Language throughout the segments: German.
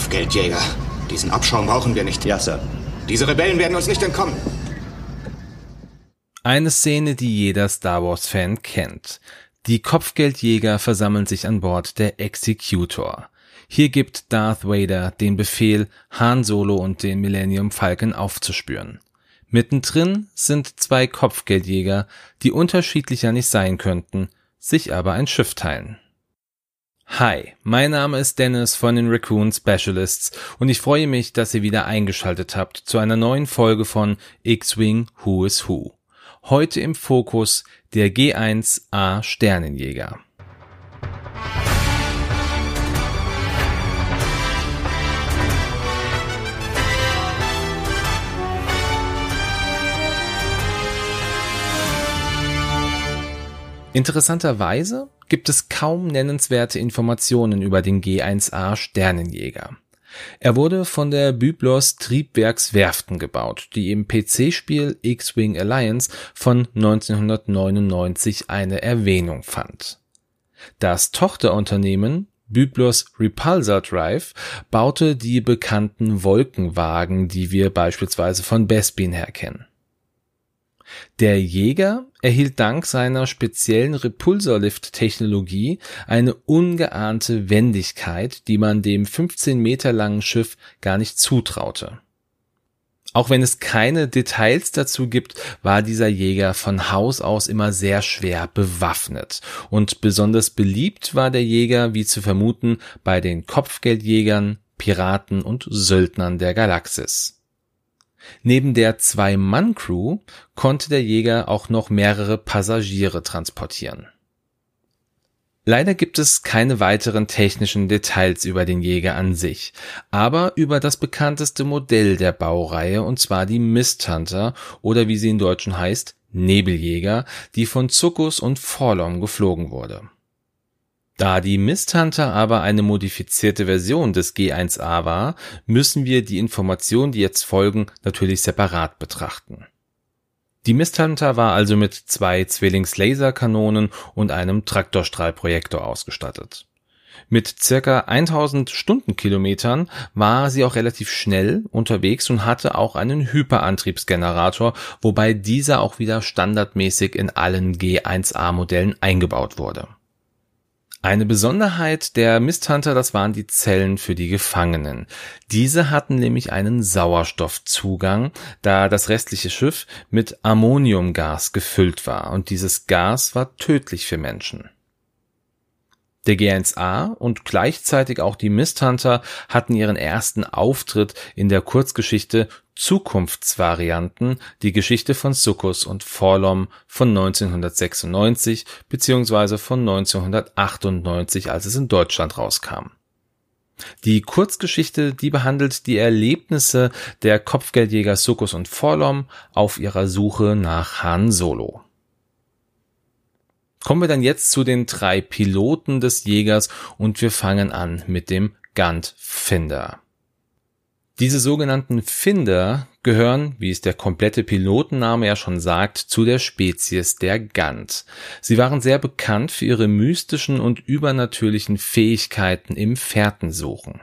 Kopfgeldjäger. Diesen Abschaum brauchen wir nicht. Ja, Sir. Diese Rebellen werden uns nicht entkommen. Eine Szene, die jeder Star Wars-Fan kennt. Die Kopfgeldjäger versammeln sich an Bord der Executor. Hier gibt Darth Vader den Befehl, Han Solo und den Millennium Falcon aufzuspüren. Mittendrin sind zwei Kopfgeldjäger, die unterschiedlicher nicht sein könnten, sich aber ein Schiff teilen. Hi, mein Name ist Dennis von den Raccoon Specialists und ich freue mich, dass ihr wieder eingeschaltet habt zu einer neuen Folge von X-Wing Who is Who. Heute im Fokus der G1A Sternenjäger. Interessanterweise gibt es kaum nennenswerte Informationen über den G1A Sternenjäger. Er wurde von der Byblos Triebwerkswerften gebaut, die im PC-Spiel X-Wing Alliance von 1999 eine Erwähnung fand. Das Tochterunternehmen Byblos Repulsor Drive baute die bekannten Wolkenwagen, die wir beispielsweise von Bespin her kennen. Der Jäger erhielt dank seiner speziellen Repulsorlift-Technologie eine ungeahnte Wendigkeit, die man dem 15 Meter langen Schiff gar nicht zutraute. Auch wenn es keine Details dazu gibt, war dieser Jäger von Haus aus immer sehr schwer bewaffnet. Und besonders beliebt war der Jäger, wie zu vermuten, bei den Kopfgeldjägern, Piraten und Söldnern der Galaxis. Neben der Zwei-Mann-Crew konnte der Jäger auch noch mehrere Passagiere transportieren. Leider gibt es keine weiteren technischen Details über den Jäger an sich, aber über das bekannteste Modell der Baureihe, und zwar die Mist Hunter oder wie sie in Deutschen heißt, Nebeljäger, die von Zuckus und Forlom geflogen wurde. Da die Misthunter aber eine modifizierte Version des G1A war, müssen wir die Informationen, die jetzt folgen, natürlich separat betrachten. Die Misthunter war also mit zwei Zwillings-Laserkanonen und einem Traktorstrahlprojektor ausgestattet. Mit circa 1000 Stundenkilometern war sie auch relativ schnell unterwegs und hatte auch einen Hyperantriebsgenerator, wobei dieser auch wieder standardmäßig in allen G1A Modellen eingebaut wurde. Eine Besonderheit der Misthunter, das waren die Zellen für die Gefangenen. Diese hatten nämlich einen Sauerstoffzugang, da das restliche Schiff mit Ammoniumgas gefüllt war und dieses Gas war tödlich für Menschen. Der G1A und gleichzeitig auch die Misthunter hatten ihren ersten Auftritt in der Kurzgeschichte Zukunftsvarianten, die Geschichte von Sukkus und Forlom von 1996 bzw. von 1998, als es in Deutschland rauskam. Die Kurzgeschichte, die behandelt die Erlebnisse der Kopfgeldjäger Sukkus und Forlom auf ihrer Suche nach Han Solo. Kommen wir dann jetzt zu den drei Piloten des Jägers und wir fangen an mit dem Gant Finder. Diese sogenannten Finder gehören, wie es der komplette Pilotenname ja schon sagt, zu der Spezies der Gant. Sie waren sehr bekannt für ihre mystischen und übernatürlichen Fähigkeiten im Fährtensuchen.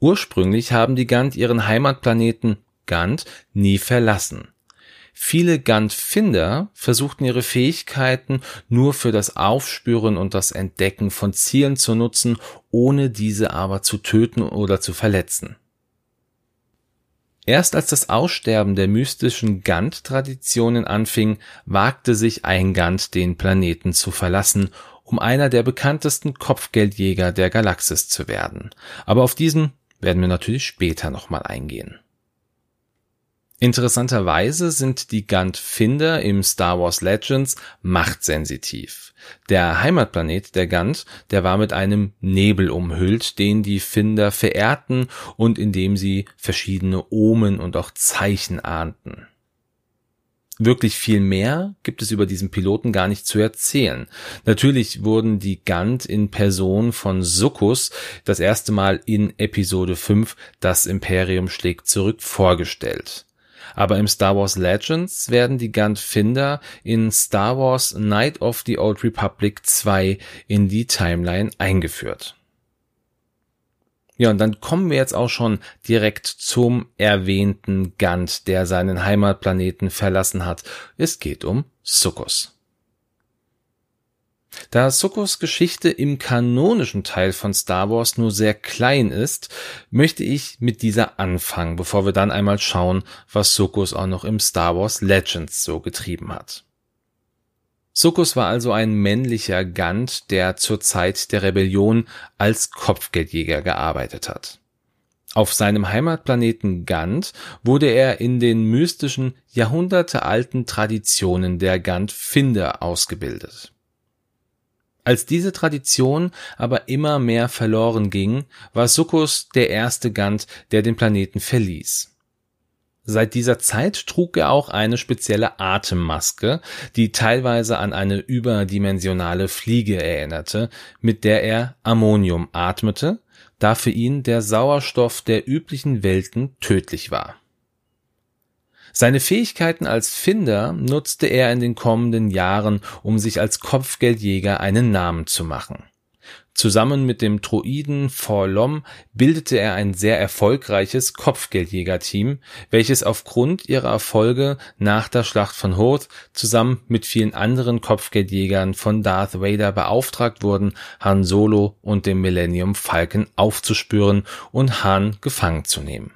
Ursprünglich haben die Gant ihren Heimatplaneten Gant nie verlassen. Viele Gant-Finder versuchten ihre Fähigkeiten nur für das Aufspüren und das Entdecken von Zielen zu nutzen, ohne diese aber zu töten oder zu verletzen. Erst als das Aussterben der mystischen Gant-Traditionen anfing, wagte sich ein Gant den Planeten zu verlassen, um einer der bekanntesten Kopfgeldjäger der Galaxis zu werden. Aber auf diesen werden wir natürlich später nochmal eingehen. Interessanterweise sind die Gant-Finder im Star Wars Legends machtsensitiv. Der Heimatplanet der Gant, der war mit einem Nebel umhüllt, den die Finder verehrten und in dem sie verschiedene Omen und auch Zeichen ahnten. Wirklich viel mehr gibt es über diesen Piloten gar nicht zu erzählen. Natürlich wurden die Gant in Person von Sukkus das erste Mal in Episode 5 Das Imperium schlägt zurück vorgestellt. Aber im Star Wars Legends werden die Gant-Finder in Star Wars Night of the Old Republic 2 in die Timeline eingeführt. Ja, und dann kommen wir jetzt auch schon direkt zum erwähnten Gant, der seinen Heimatplaneten verlassen hat. Es geht um Succus. Da Sukkos Geschichte im kanonischen Teil von Star Wars nur sehr klein ist, möchte ich mit dieser anfangen, bevor wir dann einmal schauen, was Sukkos auch noch im Star Wars Legends so getrieben hat. Succus war also ein männlicher Gant, der zur Zeit der Rebellion als Kopfgeldjäger gearbeitet hat. Auf seinem Heimatplaneten Gant wurde er in den mystischen, jahrhundertealten Traditionen der Gant-Finder ausgebildet. Als diese Tradition aber immer mehr verloren ging, war Succus der erste Gant, der den Planeten verließ. Seit dieser Zeit trug er auch eine spezielle Atemmaske, die teilweise an eine überdimensionale Fliege erinnerte, mit der er Ammonium atmete, da für ihn der Sauerstoff der üblichen Welten tödlich war. Seine Fähigkeiten als Finder nutzte er in den kommenden Jahren, um sich als Kopfgeldjäger einen Namen zu machen. Zusammen mit dem Droiden Forlom bildete er ein sehr erfolgreiches Kopfgeldjäger-Team, welches aufgrund ihrer Erfolge nach der Schlacht von Hoth zusammen mit vielen anderen Kopfgeldjägern von Darth Vader beauftragt wurden, Han Solo und den Millennium Falcon aufzuspüren und Han gefangen zu nehmen.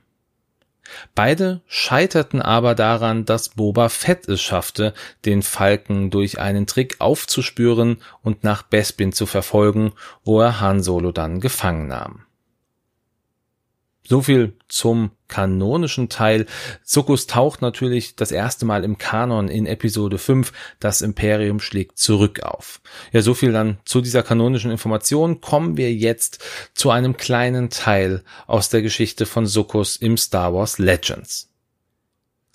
Beide scheiterten aber daran, dass Boba Fett es schaffte, den Falken durch einen Trick aufzuspüren und nach Bespin zu verfolgen, wo er Han Solo dann gefangen nahm. So viel zum kanonischen Teil. Zuckus taucht natürlich das erste Mal im Kanon in Episode 5, das Imperium schlägt zurück auf. Ja, so viel dann zu dieser kanonischen Information. Kommen wir jetzt zu einem kleinen Teil aus der Geschichte von Zuckus im Star Wars Legends.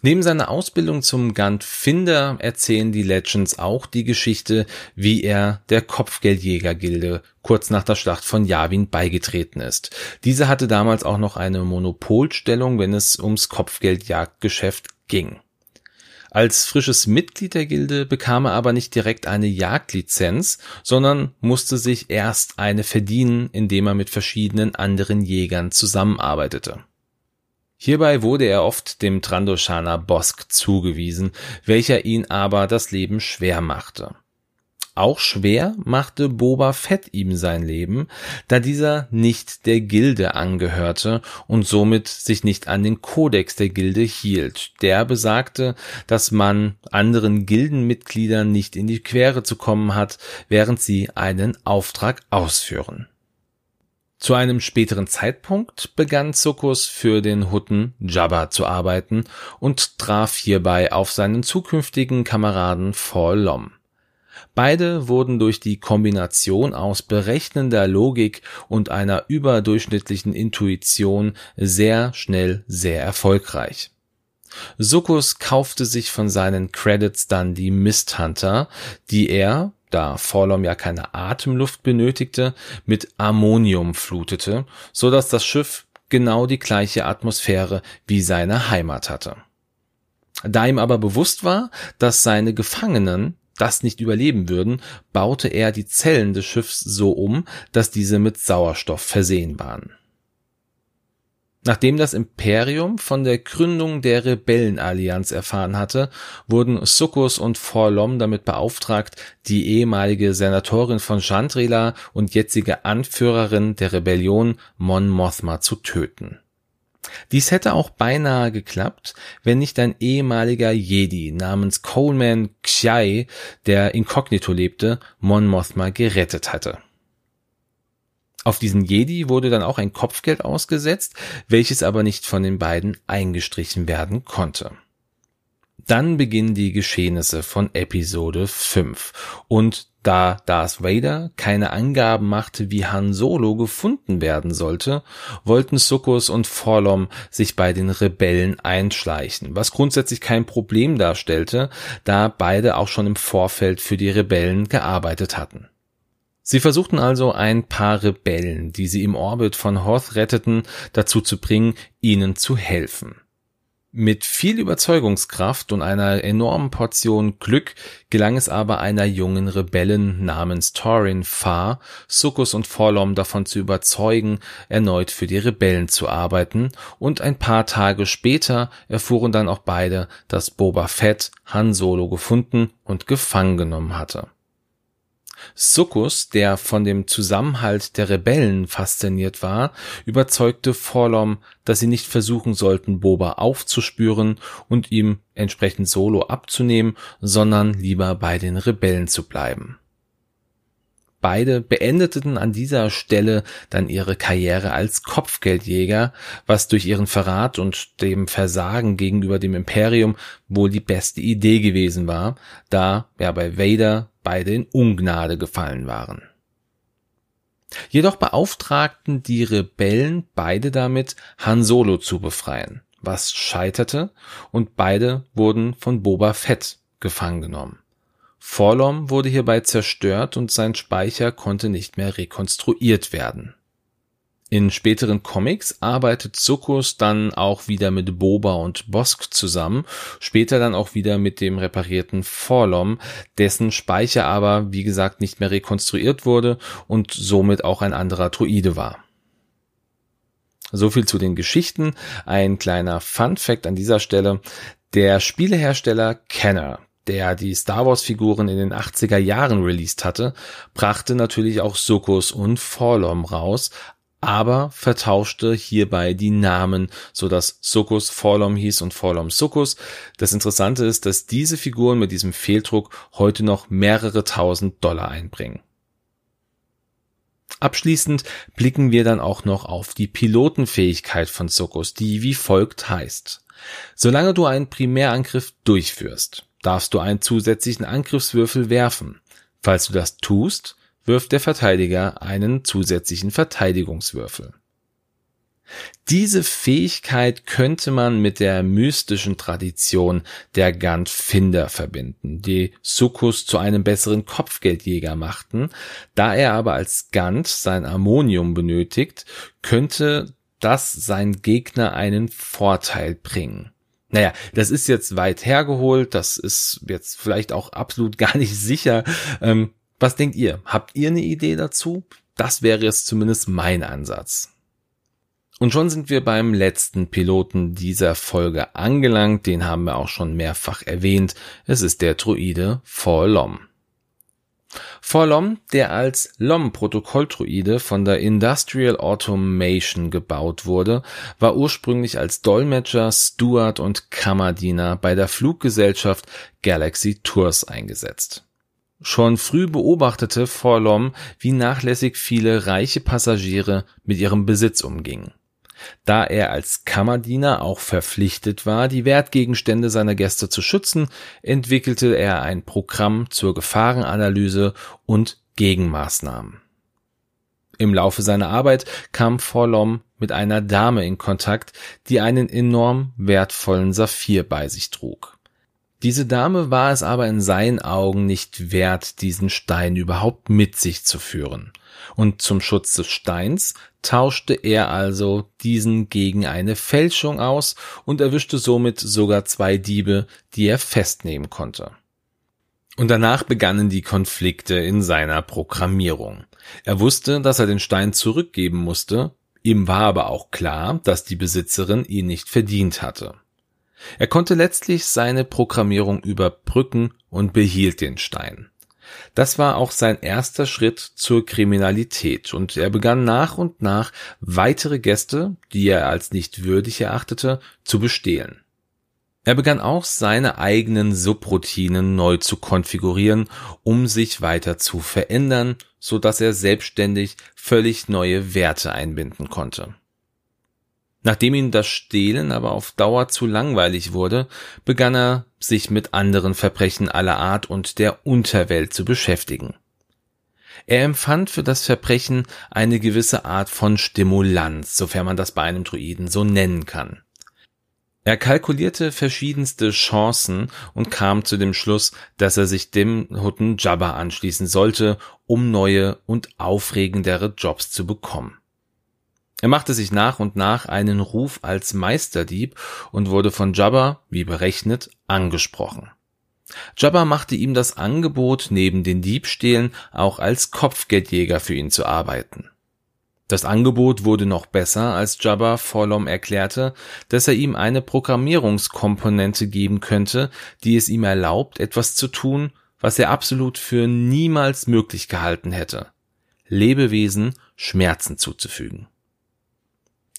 Neben seiner Ausbildung zum Gant-Finder erzählen die Legends auch die Geschichte, wie er der Kopfgeldjäger-Gilde kurz nach der Schlacht von Yavin beigetreten ist. Diese hatte damals auch noch eine Monopolstellung, wenn es ums Kopfgeldjagdgeschäft ging. Als frisches Mitglied der Gilde bekam er aber nicht direkt eine Jagdlizenz, sondern musste sich erst eine verdienen, indem er mit verschiedenen anderen Jägern zusammenarbeitete. Hierbei wurde er oft dem Trandoshana Bosk zugewiesen, welcher ihn aber das Leben schwer machte. Auch schwer machte Boba Fett ihm sein Leben, da dieser nicht der Gilde angehörte und somit sich nicht an den Kodex der Gilde hielt. Der besagte, dass man anderen Gildenmitgliedern nicht in die Quere zu kommen hat, während sie einen Auftrag ausführen. Zu einem späteren Zeitpunkt begann Zuckus für den Hutten Jabba zu arbeiten und traf hierbei auf seinen zukünftigen Kameraden Forlom. Beide wurden durch die Kombination aus berechnender Logik und einer überdurchschnittlichen Intuition sehr schnell sehr erfolgreich. Sukkus kaufte sich von seinen Credits dann die Mist Hunter, die er, da Forlom ja keine Atemluft benötigte, mit Ammonium flutete, so dass das Schiff genau die gleiche Atmosphäre wie seine Heimat hatte. Da ihm aber bewusst war, dass seine Gefangenen das nicht überleben würden, baute er die Zellen des Schiffs so um, dass diese mit Sauerstoff versehen waren. Nachdem das Imperium von der Gründung der Rebellenallianz erfahren hatte, wurden Succus und Forlom damit beauftragt, die ehemalige Senatorin von Chandrila und jetzige Anführerin der Rebellion Mon Mothma zu töten. Dies hätte auch beinahe geklappt, wenn nicht ein ehemaliger Jedi namens Coleman Xiai, der inkognito lebte, Mon Mothma gerettet hatte. Auf diesen Jedi wurde dann auch ein Kopfgeld ausgesetzt, welches aber nicht von den beiden eingestrichen werden konnte. Dann beginnen die Geschehnisse von Episode 5 und da Darth Vader keine Angaben machte, wie Han Solo gefunden werden sollte, wollten Succus und Forlom sich bei den Rebellen einschleichen, was grundsätzlich kein Problem darstellte, da beide auch schon im Vorfeld für die Rebellen gearbeitet hatten. Sie versuchten also ein paar Rebellen, die sie im Orbit von Hoth retteten, dazu zu bringen, ihnen zu helfen. Mit viel Überzeugungskraft und einer enormen Portion Glück gelang es aber einer jungen Rebellen namens Torin Farr, Sukkus und Forlom davon zu überzeugen, erneut für die Rebellen zu arbeiten, und ein paar Tage später erfuhren dann auch beide, dass Boba Fett Han Solo gefunden und gefangen genommen hatte. Sukkus, der von dem Zusammenhalt der Rebellen fasziniert war, überzeugte Forlom, dass sie nicht versuchen sollten, Boba aufzuspüren und ihm entsprechend Solo abzunehmen, sondern lieber bei den Rebellen zu bleiben. Beide beendeten an dieser Stelle dann ihre Karriere als Kopfgeldjäger, was durch ihren Verrat und dem Versagen gegenüber dem Imperium wohl die beste Idee gewesen war, da ja bei Vader beide in Ungnade gefallen waren. Jedoch beauftragten die Rebellen beide damit, Han Solo zu befreien, was scheiterte und beide wurden von Boba Fett gefangen genommen. Forlom wurde hierbei zerstört und sein Speicher konnte nicht mehr rekonstruiert werden. In späteren Comics arbeitet Zuckus dann auch wieder mit Boba und Bosk zusammen, später dann auch wieder mit dem reparierten Forlom, dessen Speicher aber, wie gesagt, nicht mehr rekonstruiert wurde und somit auch ein anderer Druide war. So viel zu den Geschichten. Ein kleiner Fun Fact an dieser Stelle. Der Spielehersteller Kenner der die Star Wars Figuren in den 80er Jahren released hatte, brachte natürlich auch Sukkus und Forlom raus, aber vertauschte hierbei die Namen, so dass Sukkus Forlom hieß und Forlom Sukkus. Das Interessante ist, dass diese Figuren mit diesem Fehldruck heute noch mehrere tausend Dollar einbringen. Abschließend blicken wir dann auch noch auf die Pilotenfähigkeit von Sukkus, die wie folgt heißt. Solange du einen Primärangriff durchführst, darfst du einen zusätzlichen Angriffswürfel werfen. Falls du das tust, wirft der Verteidiger einen zusätzlichen Verteidigungswürfel. Diese Fähigkeit könnte man mit der mystischen Tradition der Gantfinder verbinden, die Sukkus zu einem besseren Kopfgeldjäger machten. Da er aber als Gant sein Ammonium benötigt, könnte das sein Gegner einen Vorteil bringen. Naja, das ist jetzt weit hergeholt, das ist jetzt vielleicht auch absolut gar nicht sicher. Ähm, was denkt ihr? Habt ihr eine Idee dazu? Das wäre jetzt zumindest mein Ansatz. Und schon sind wir beim letzten Piloten dieser Folge angelangt, den haben wir auch schon mehrfach erwähnt. Es ist der Druide Forlom. Forlom, der als LOM-Protokolldruide von der Industrial Automation gebaut wurde, war ursprünglich als Dolmetscher, Steward und Kammerdiener bei der Fluggesellschaft Galaxy Tours eingesetzt. Schon früh beobachtete Forlom, wie nachlässig viele reiche Passagiere mit ihrem Besitz umgingen. Da er als Kammerdiener auch verpflichtet war, die Wertgegenstände seiner Gäste zu schützen, entwickelte er ein Programm zur Gefahrenanalyse und Gegenmaßnahmen. Im Laufe seiner Arbeit kam Forlom mit einer Dame in Kontakt, die einen enorm wertvollen Saphir bei sich trug. Diese Dame war es aber in seinen Augen nicht wert, diesen Stein überhaupt mit sich zu führen und zum Schutz des Steins tauschte er also diesen gegen eine Fälschung aus und erwischte somit sogar zwei Diebe, die er festnehmen konnte. Und danach begannen die Konflikte in seiner Programmierung. Er wusste, dass er den Stein zurückgeben musste, ihm war aber auch klar, dass die Besitzerin ihn nicht verdient hatte. Er konnte letztlich seine Programmierung überbrücken und behielt den Stein. Das war auch sein erster Schritt zur Kriminalität und er begann nach und nach weitere Gäste, die er als nicht würdig erachtete, zu bestehlen. Er begann auch seine eigenen Subroutinen neu zu konfigurieren, um sich weiter zu verändern, so dass er selbstständig völlig neue Werte einbinden konnte. Nachdem ihm das Stehlen aber auf Dauer zu langweilig wurde, begann er sich mit anderen Verbrechen aller Art und der Unterwelt zu beschäftigen. Er empfand für das Verbrechen eine gewisse Art von Stimulanz, sofern man das bei einem Druiden so nennen kann. Er kalkulierte verschiedenste Chancen und kam zu dem Schluss, dass er sich dem Hutten Jabba anschließen sollte, um neue und aufregendere Jobs zu bekommen. Er machte sich nach und nach einen Ruf als Meisterdieb und wurde von Jabba, wie berechnet, angesprochen. Jabba machte ihm das Angebot, neben den Diebstählen auch als Kopfgeldjäger für ihn zu arbeiten. Das Angebot wurde noch besser, als Jabba Forlom erklärte, dass er ihm eine Programmierungskomponente geben könnte, die es ihm erlaubt, etwas zu tun, was er absolut für niemals möglich gehalten hätte. Lebewesen Schmerzen zuzufügen.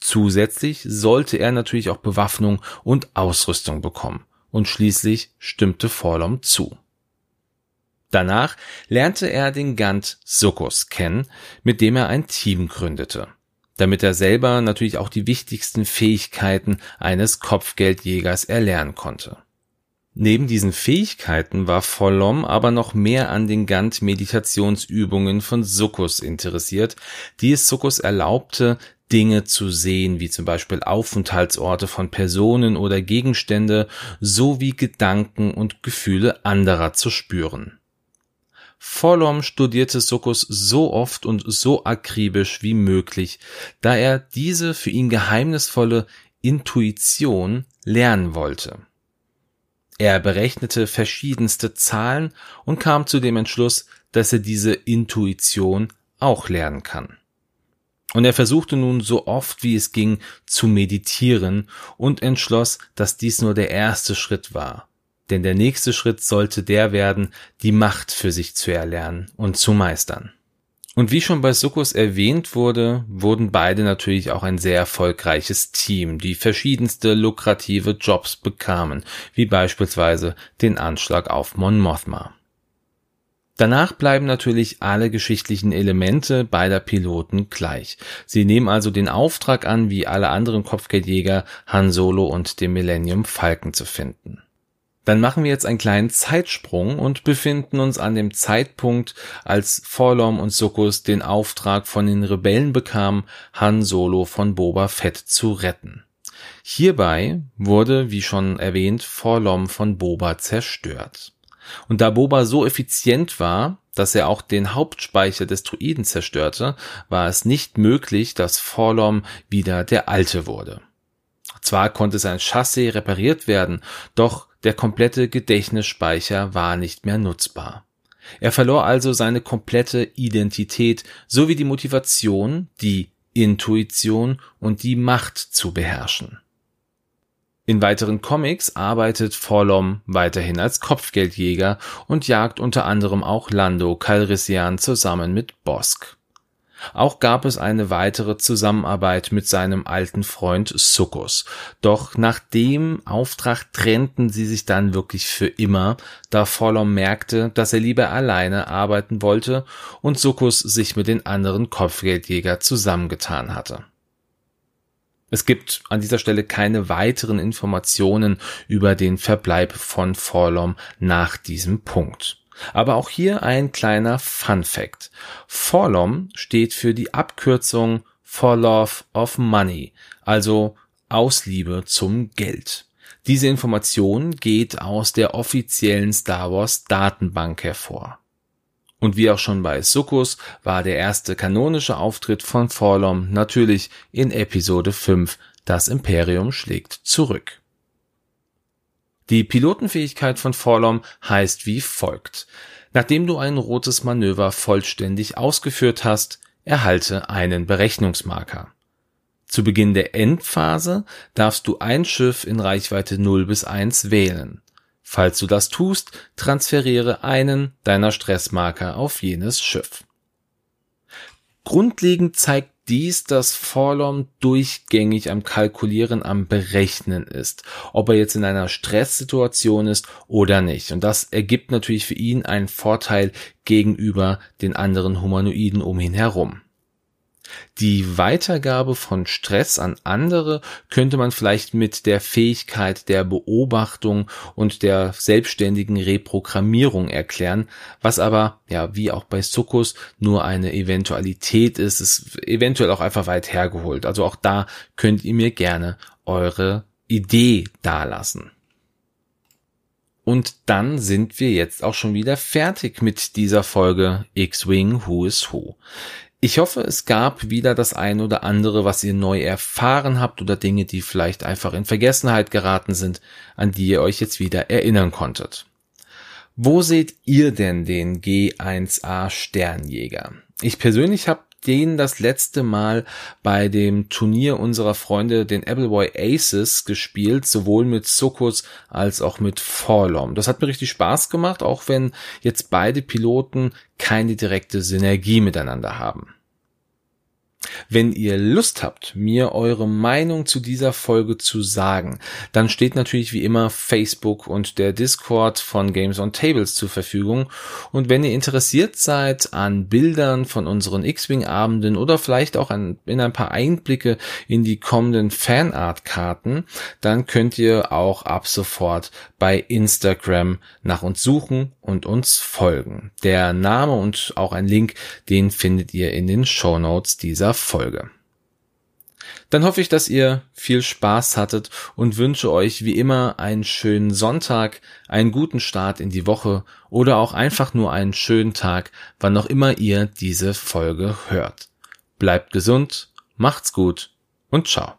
Zusätzlich sollte er natürlich auch Bewaffnung und Ausrüstung bekommen, und schließlich stimmte Forlom zu. Danach lernte er den Gant Sukkus kennen, mit dem er ein Team gründete, damit er selber natürlich auch die wichtigsten Fähigkeiten eines Kopfgeldjägers erlernen konnte. Neben diesen Fähigkeiten war Forlom aber noch mehr an den Gant-Meditationsübungen von Sukkus interessiert, die es Sukkus erlaubte, Dinge zu sehen, wie zum Beispiel Aufenthaltsorte von Personen oder Gegenstände, sowie Gedanken und Gefühle anderer zu spüren. Forlom studierte Sokos so oft und so akribisch wie möglich, da er diese für ihn geheimnisvolle Intuition lernen wollte. Er berechnete verschiedenste Zahlen und kam zu dem Entschluss, dass er diese Intuition auch lernen kann. Und er versuchte nun so oft wie es ging zu meditieren und entschloss, dass dies nur der erste Schritt war denn der nächste Schritt sollte der werden, die Macht für sich zu erlernen und zu meistern. Und wie schon bei Sukkus erwähnt wurde, wurden beide natürlich auch ein sehr erfolgreiches Team, die verschiedenste lukrative Jobs bekamen, wie beispielsweise den Anschlag auf Mon Mothma. Danach bleiben natürlich alle geschichtlichen Elemente beider Piloten gleich. Sie nehmen also den Auftrag an, wie alle anderen Kopfgeldjäger Han Solo und den Millennium Falken zu finden. Dann machen wir jetzt einen kleinen Zeitsprung und befinden uns an dem Zeitpunkt, als Forlom und Sukkus den Auftrag von den Rebellen bekamen, Han Solo von Boba Fett zu retten. Hierbei wurde, wie schon erwähnt, Forlom von Boba zerstört. Und da Boba so effizient war, dass er auch den Hauptspeicher des Druiden zerstörte, war es nicht möglich, dass Forlom wieder der Alte wurde. Zwar konnte sein Chassis repariert werden, doch der komplette Gedächtnisspeicher war nicht mehr nutzbar. Er verlor also seine komplette Identität sowie die Motivation, die Intuition und die Macht zu beherrschen. In weiteren Comics arbeitet Forlom weiterhin als Kopfgeldjäger und jagt unter anderem auch Lando Calrissian zusammen mit Bosk. Auch gab es eine weitere Zusammenarbeit mit seinem alten Freund Sukkus. Doch nach dem Auftrag trennten sie sich dann wirklich für immer, da Forlom merkte, dass er lieber alleine arbeiten wollte und Sukkus sich mit den anderen Kopfgeldjäger zusammengetan hatte. Es gibt an dieser Stelle keine weiteren Informationen über den Verbleib von Forlom nach diesem Punkt. Aber auch hier ein kleiner Fun Fact. Forlom steht für die Abkürzung For Love of Money, also aus Liebe zum Geld. Diese Information geht aus der offiziellen Star Wars Datenbank hervor. Und wie auch schon bei Sukkus war der erste kanonische Auftritt von Forlom natürlich in Episode 5 Das Imperium schlägt zurück. Die Pilotenfähigkeit von Forlom heißt wie folgt. Nachdem du ein rotes Manöver vollständig ausgeführt hast, erhalte einen Berechnungsmarker. Zu Beginn der Endphase darfst du ein Schiff in Reichweite 0 bis 1 wählen. Falls du das tust, transferiere einen deiner Stressmarker auf jenes Schiff. Grundlegend zeigt dies, dass Forlom durchgängig am Kalkulieren, am Berechnen ist, ob er jetzt in einer Stresssituation ist oder nicht. Und das ergibt natürlich für ihn einen Vorteil gegenüber den anderen Humanoiden um ihn herum. Die Weitergabe von Stress an andere könnte man vielleicht mit der Fähigkeit der Beobachtung und der selbstständigen Reprogrammierung erklären, was aber, ja, wie auch bei Sukkus, nur eine Eventualität ist, ist eventuell auch einfach weit hergeholt. Also auch da könnt ihr mir gerne eure Idee dalassen. Und dann sind wir jetzt auch schon wieder fertig mit dieser Folge X-Wing Who is Who. Ich hoffe, es gab wieder das ein oder andere, was ihr neu erfahren habt oder Dinge, die vielleicht einfach in Vergessenheit geraten sind, an die ihr euch jetzt wieder erinnern konntet. Wo seht ihr denn den G1A Sternjäger? Ich persönlich habe den das letzte Mal bei dem Turnier unserer Freunde, den Appleboy Aces, gespielt, sowohl mit Sokos als auch mit Forlom. Das hat mir richtig Spaß gemacht, auch wenn jetzt beide Piloten keine direkte Synergie miteinander haben. Wenn ihr Lust habt, mir eure Meinung zu dieser Folge zu sagen, dann steht natürlich wie immer Facebook und der Discord von Games on Tables zur Verfügung. Und wenn ihr interessiert seid an Bildern von unseren X-Wing-Abenden oder vielleicht auch an, in ein paar Einblicke in die kommenden Fanart-Karten, dann könnt ihr auch ab sofort bei Instagram nach uns suchen und uns folgen. Der Name und auch ein Link, den findet ihr in den Show Notes dieser Folge. Dann hoffe ich, dass ihr viel Spaß hattet und wünsche euch wie immer einen schönen Sonntag, einen guten Start in die Woche oder auch einfach nur einen schönen Tag, wann auch immer ihr diese Folge hört. Bleibt gesund, macht's gut und ciao.